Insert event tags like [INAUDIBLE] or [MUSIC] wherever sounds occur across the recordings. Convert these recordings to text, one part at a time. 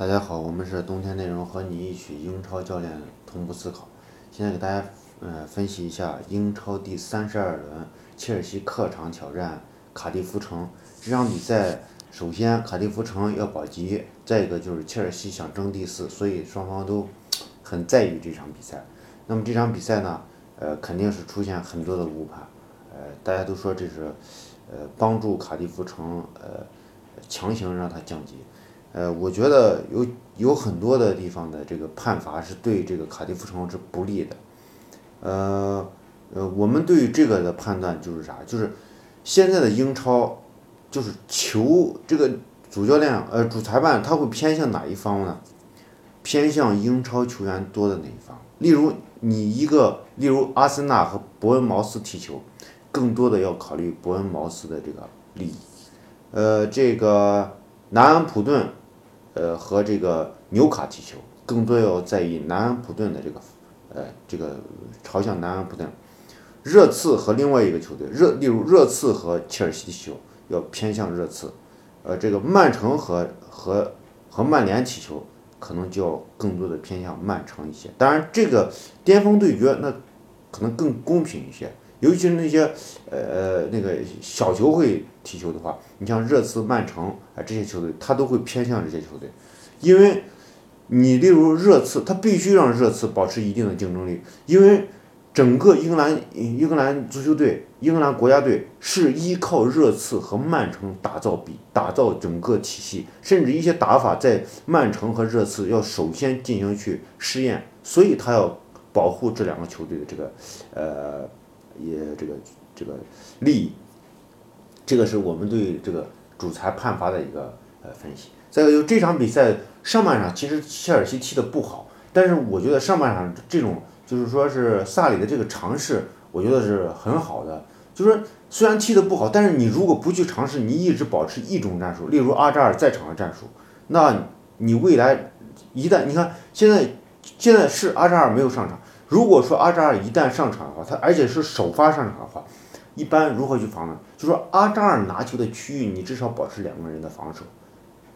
大家好，我们是冬天内容，和你一起英超教练同步思考。现在给大家呃分析一下英超第三十二轮，切尔西客场挑战卡迪夫城这场比赛。首先，卡迪夫城要保级，再一个就是切尔西想争第四，所以双方都很在意这场比赛。那么这场比赛呢，呃，肯定是出现很多的误判，呃，大家都说这是呃帮助卡迪夫城呃强行让他降级。呃，我觉得有有很多的地方的这个判罚是对这个卡迪夫城是不利的。呃呃，我们对于这个的判断就是啥？就是现在的英超，就是球这个主教练呃主裁判他会偏向哪一方呢？偏向英超球员多的那一方。例如你一个，例如阿森纳和伯恩茅斯踢球，更多的要考虑伯恩茅斯的这个利益。呃，这个南安普顿。呃，和这个纽卡踢球，更多要在意南安普顿的这个，呃，这个朝向南安普顿。热刺和另外一个球队，热，例如热刺和切尔西踢球，要偏向热刺。呃，这个曼城和和和曼联踢球，可能就要更多的偏向曼城一些。当然，这个巅峰对决那可能更公平一些。尤其是那些呃那个小球会踢球的话，你像热刺、曼城啊这些球队，他都会偏向这些球队，因为你例如热刺，他必须让热刺保持一定的竞争力，因为整个英格兰英格兰足球队、英格兰国家队是依靠热刺和曼城打造比打造整个体系，甚至一些打法在曼城和热刺要首先进行去试验，所以他要保护这两个球队的这个呃。也这个这个利益，这个是我们对这个主裁判罚的一个呃分析。再有就这场比赛上半场其实切尔西踢的不好，但是我觉得上半场这种就是说是萨里的这个尝试，我觉得是很好的。就是虽然踢的不好，但是你如果不去尝试，你一直保持一种战术，例如阿扎尔在场的战术，那你未来一旦你看现在现在是阿扎尔没有上场。如果说阿扎尔一旦上场的话，他而且是首发上场的话，一般如何去防呢？就说阿扎尔拿球的区域，你至少保持两个人的防守，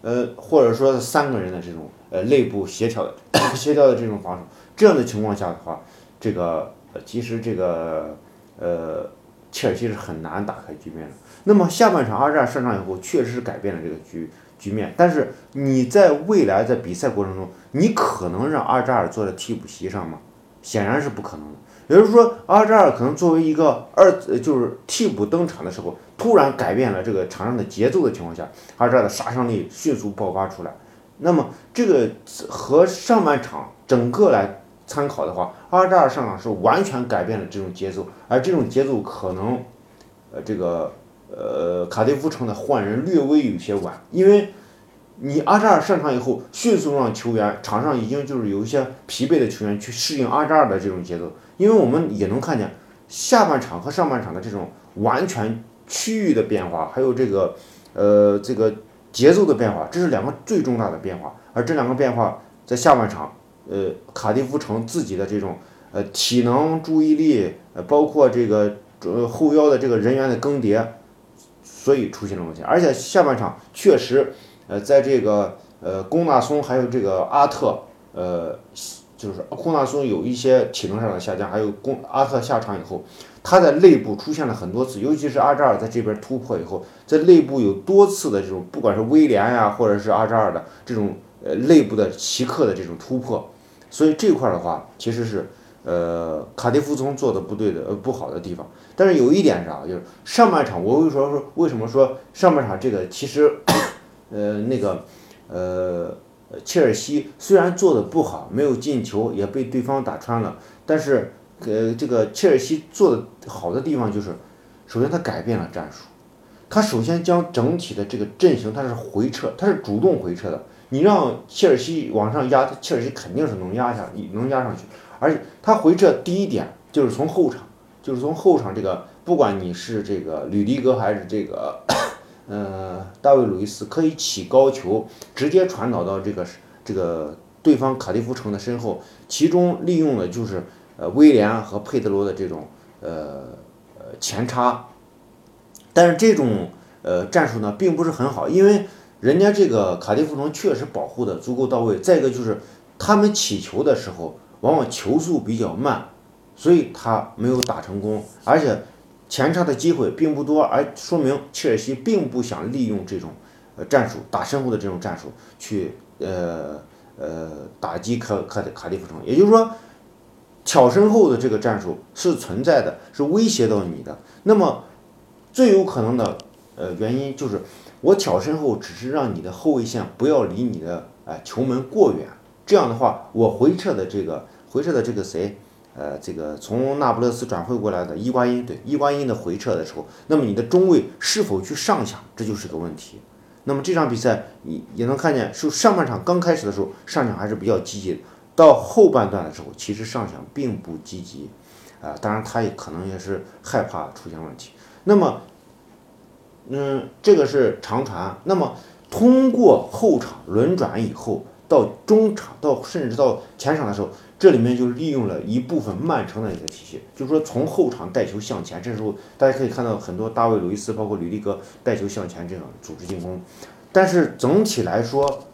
呃，或者说三个人的这种呃内部协调的 [COUGHS] 协调的这种防守。这样的情况下的话，这个其实这个呃切尔西是很难打开局面的。那么下半场阿扎尔上场以后，确实是改变了这个局局面。但是你在未来在比赛过程中，你可能让阿扎尔坐在替补席上吗？显然是不可能的，也就是说，阿扎尔可能作为一个二，就是替补登场的时候，突然改变了这个场上的节奏的情况下，阿扎尔的杀伤力迅速爆发出来。那么，这个和上半场整个来参考的话，阿扎尔上场是完全改变了这种节奏，而这种节奏可能，呃，这个呃，卡迪夫城的换人略微有些晚，因为。你阿扎尔上场以后，迅速让球员场上已经就是有一些疲惫的球员去适应阿扎尔的这种节奏，因为我们也能看见下半场和上半场的这种完全区域的变化，还有这个呃这个节奏的变化，这是两个最重大的变化。而这两个变化在下半场，呃卡迪夫城自己的这种呃体能、注意力，呃包括这个呃后腰的这个人员的更迭，所以出现了问题。而且下半场确实。呃，在这个呃，龚纳松还有这个阿特，呃，就是龚纳松有一些体能上的下降，还有龚阿特下场以后，他在内部出现了很多次，尤其是阿扎尔在这边突破以后，在内部有多次的这种，不管是威廉呀，或者是阿扎尔的这种呃内部的奇克的这种突破，所以这块的话，其实是呃卡迪夫松做的不对的呃不好的地方。但是有一点是啥，就是上半场我为什么说为什么说上半场这个其实。呃，那个，呃，切尔西虽然做的不好，没有进球，也被对方打穿了，但是，呃，这个切尔西做的好的地方就是，首先他改变了战术，他首先将整体的这个阵型他是回撤，他是主动回撤的。你让切尔西往上压，切尔西肯定是能压下，能压上去。而且他回撤第一点就是从后场，就是从后场这个，不管你是这个吕迪格还是这个。呃，大卫·鲁伊斯可以起高球，直接传导到这个这个对方卡迪夫城的身后，其中利用的就是呃威廉和佩德罗的这种呃呃前插，但是这种呃战术呢并不是很好，因为人家这个卡迪夫城确实保护的足够到位。再一个就是他们起球的时候，往往球速比较慢，所以他没有打成功，而且前插的机会并不多，而说明切尔西并不想利用这种呃战术打身后的这种战术去呃呃打击卡卡卡利夫城。也就是说，挑身后的这个战术是存在的，是威胁到你的。那么最有可能的呃原因就是。我挑身后只是让你的后卫线不要离你的呃球门过远，这样的话，我回撤的这个回撤的这个谁，呃，这个从那不勒斯转会过来的伊瓜因，对伊瓜因的回撤的时候，那么你的中卫是否去上抢，这就是个问题。那么这场比赛你也能看见，是上半场刚开始的时候上抢还是比较积极，到后半段的时候其实上抢并不积极，啊，当然他也可能也是害怕出现问题。那么。嗯，这个是长传。那么通过后场轮转以后，到中场，到甚至到前场的时候，这里面就利用了一部分曼城的一个体系，就是说从后场带球向前。这时候大家可以看到很多大卫·鲁伊斯，包括吕迪格带球向前这样组织进攻。但是整体来说，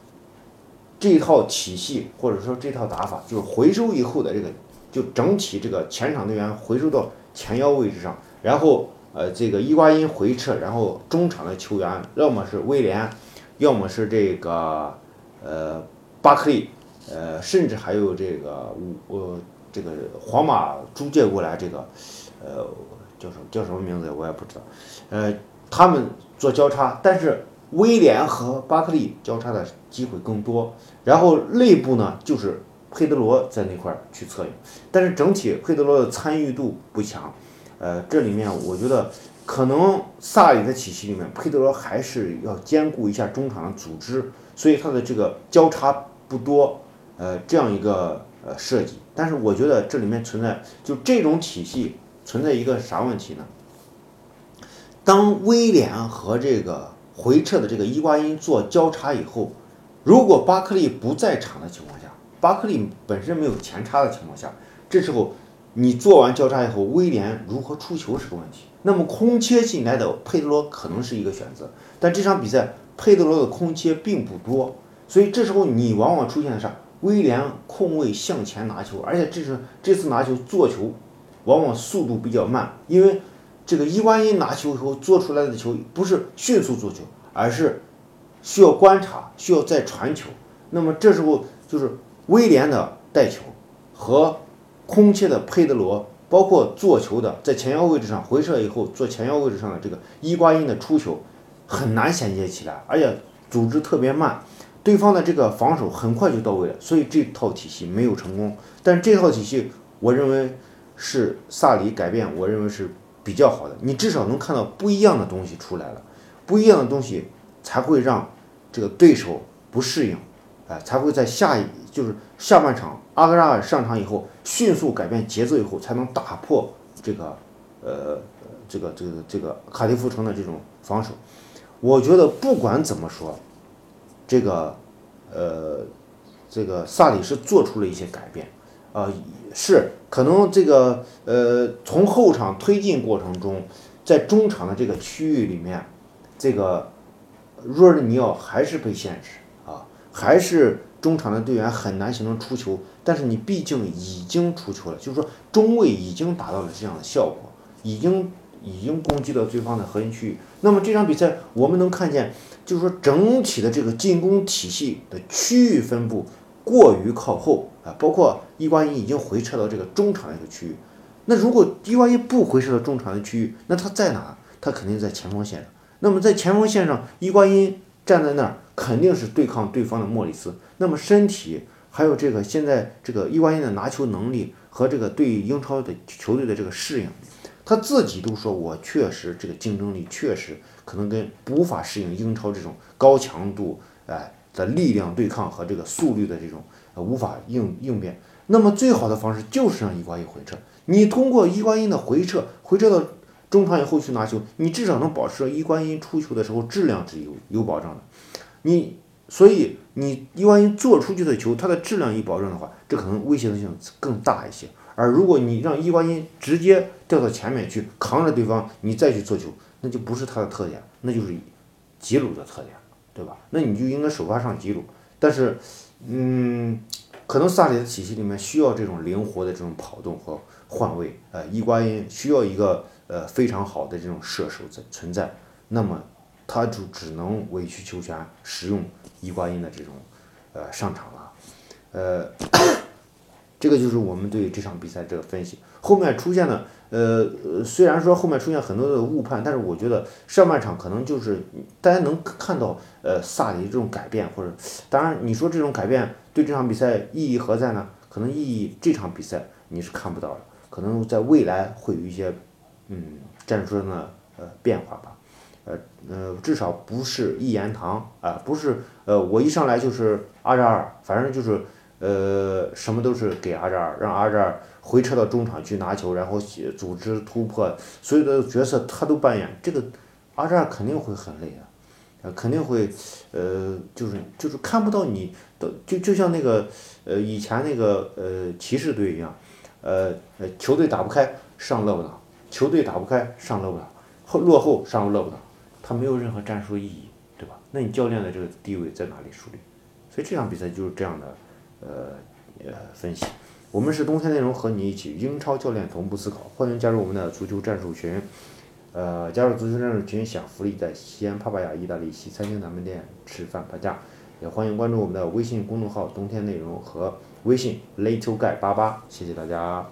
这套体系或者说这套打法，就是回收以后的这个，就整体这个前场队员回收到前腰位置上，然后。呃，这个伊瓜因回撤，然后中场的球员要么是威廉，要么是这个呃巴克利，呃，甚至还有这个我这个皇马租借过来这个呃叫什么叫什么名字我也不知道，呃，他们做交叉，但是威廉和巴克利交叉的机会更多，然后内部呢就是佩德罗在那块儿去策应，但是整体佩德罗的参与度不强。呃，这里面我觉得可能萨里的体系里面，佩德罗还是要兼顾一下中场的组织，所以他的这个交叉不多，呃，这样一个呃设计。但是我觉得这里面存在就这种体系存在一个啥问题呢？当威廉和这个回撤的这个伊瓜因做交叉以后，如果巴克利不在场的情况下，巴克利本身没有前插的情况下，这时候。你做完交叉以后，威廉如何出球是个问题。那么空切进来的佩德罗可能是一个选择，但这场比赛佩德罗的空切并不多，所以这时候你往往出现的是威廉空位向前拿球，而且这是这次拿球做球，往往速度比较慢，因为这个伊瓜因拿球以后做出来的球不是迅速做球，而是需要观察，需要再传球。那么这时候就是威廉的带球和。空切的佩德罗，包括做球的在前腰位置上回撤以后做前腰位置上的这个伊瓜因的出球，很难衔接起来，而且组织特别慢，对方的这个防守很快就到位了，所以这套体系没有成功。但这套体系，我认为是萨里改变，我认为是比较好的。你至少能看到不一样的东西出来了，不一样的东西才会让这个对手不适应。哎，才会在下一就是下半场，阿格拉尔上场以后，迅速改变节奏以后，才能打破这个呃这个这个这个卡迪夫城的这种防守。我觉得不管怎么说，这个呃这个萨里是做出了一些改变，啊是可能这个呃从后场推进过程中，在中场的这个区域里面，这个若尔尼奥还是被限制啊。还是中场的队员很难形成出球，但是你毕竟已经出球了，就是说中卫已经达到了这样的效果，已经已经攻击到对方的核心区域。那么这场比赛我们能看见，就是说整体的这个进攻体系的区域分布过于靠后啊，包括伊瓜因已经回撤到这个中场的一个区域。那如果伊瓜因不回撤到中场的区域，那他在哪？他肯定在前锋线上。那么在前锋线上，伊瓜因站在那儿。肯定是对抗对方的莫里斯，那么身体还有这个现在这个伊瓜因的拿球能力和这个对英超的球队的这个适应，他自己都说我确实这个竞争力确实可能跟无法适应英超这种高强度哎的力量对抗和这个速率的这种无法应应变。那么最好的方式就是让伊瓜因回撤，你通过伊瓜因的回撤回撤到中场以后去拿球，你至少能保持伊瓜因出球的时候质量是有有保障的。你所以你伊万一做出去的球，它的质量一保证的话，这可能威胁性更大一些。而如果你让伊瓜因直接掉到前面去扛着对方，你再去做球，那就不是他的特点，那就是吉鲁的特点。对吧？那你就应该首发上吉鲁。但是，嗯，可能萨里的体系里面需要这种灵活的这种跑动和换位，呃，伊瓜因需要一个呃非常好的这种射手在存在，那么他就只能委曲求全，使用伊瓜因的这种呃上场了，呃，[COUGHS] 这个就是我们对这场比赛这个分析。后面出现了，呃，虽然说后面出现很多的误判，但是我觉得上半场可能就是大家能看到，呃，萨里这种改变，或者当然你说这种改变对这场比赛意义何在呢？可能意义这场比赛你是看不到的，可能在未来会有一些，嗯，战术上的呃变化吧，呃呃，至少不是一言堂啊，不是呃我一上来就是二扎二，反正就是呃什么都是给阿扎尔，让阿扎尔。回撤到中场去拿球，然后组织突破，所有的角色他都扮演。这个阿扎尔肯定会很累啊，肯定会，呃，就是就是看不到你的，就就像那个呃以前那个呃骑士队一样，呃呃球队打不开上勒布朗，球队打不开上勒布朗，后落后上勒布朗，他没有任何战术意义，对吧？那你教练的这个地位在哪里树立？所以这场比赛就是这样的，呃呃分析。我们是冬天内容和你一起英超教练同步思考，欢迎加入我们的足球战术群。呃，加入足球战术群享福利，在西安帕帕亚意大利西餐厅咱们店吃饭半价。也欢迎关注我们的微信公众号“冬天内容”和微信 little guy 八八，谢谢大家。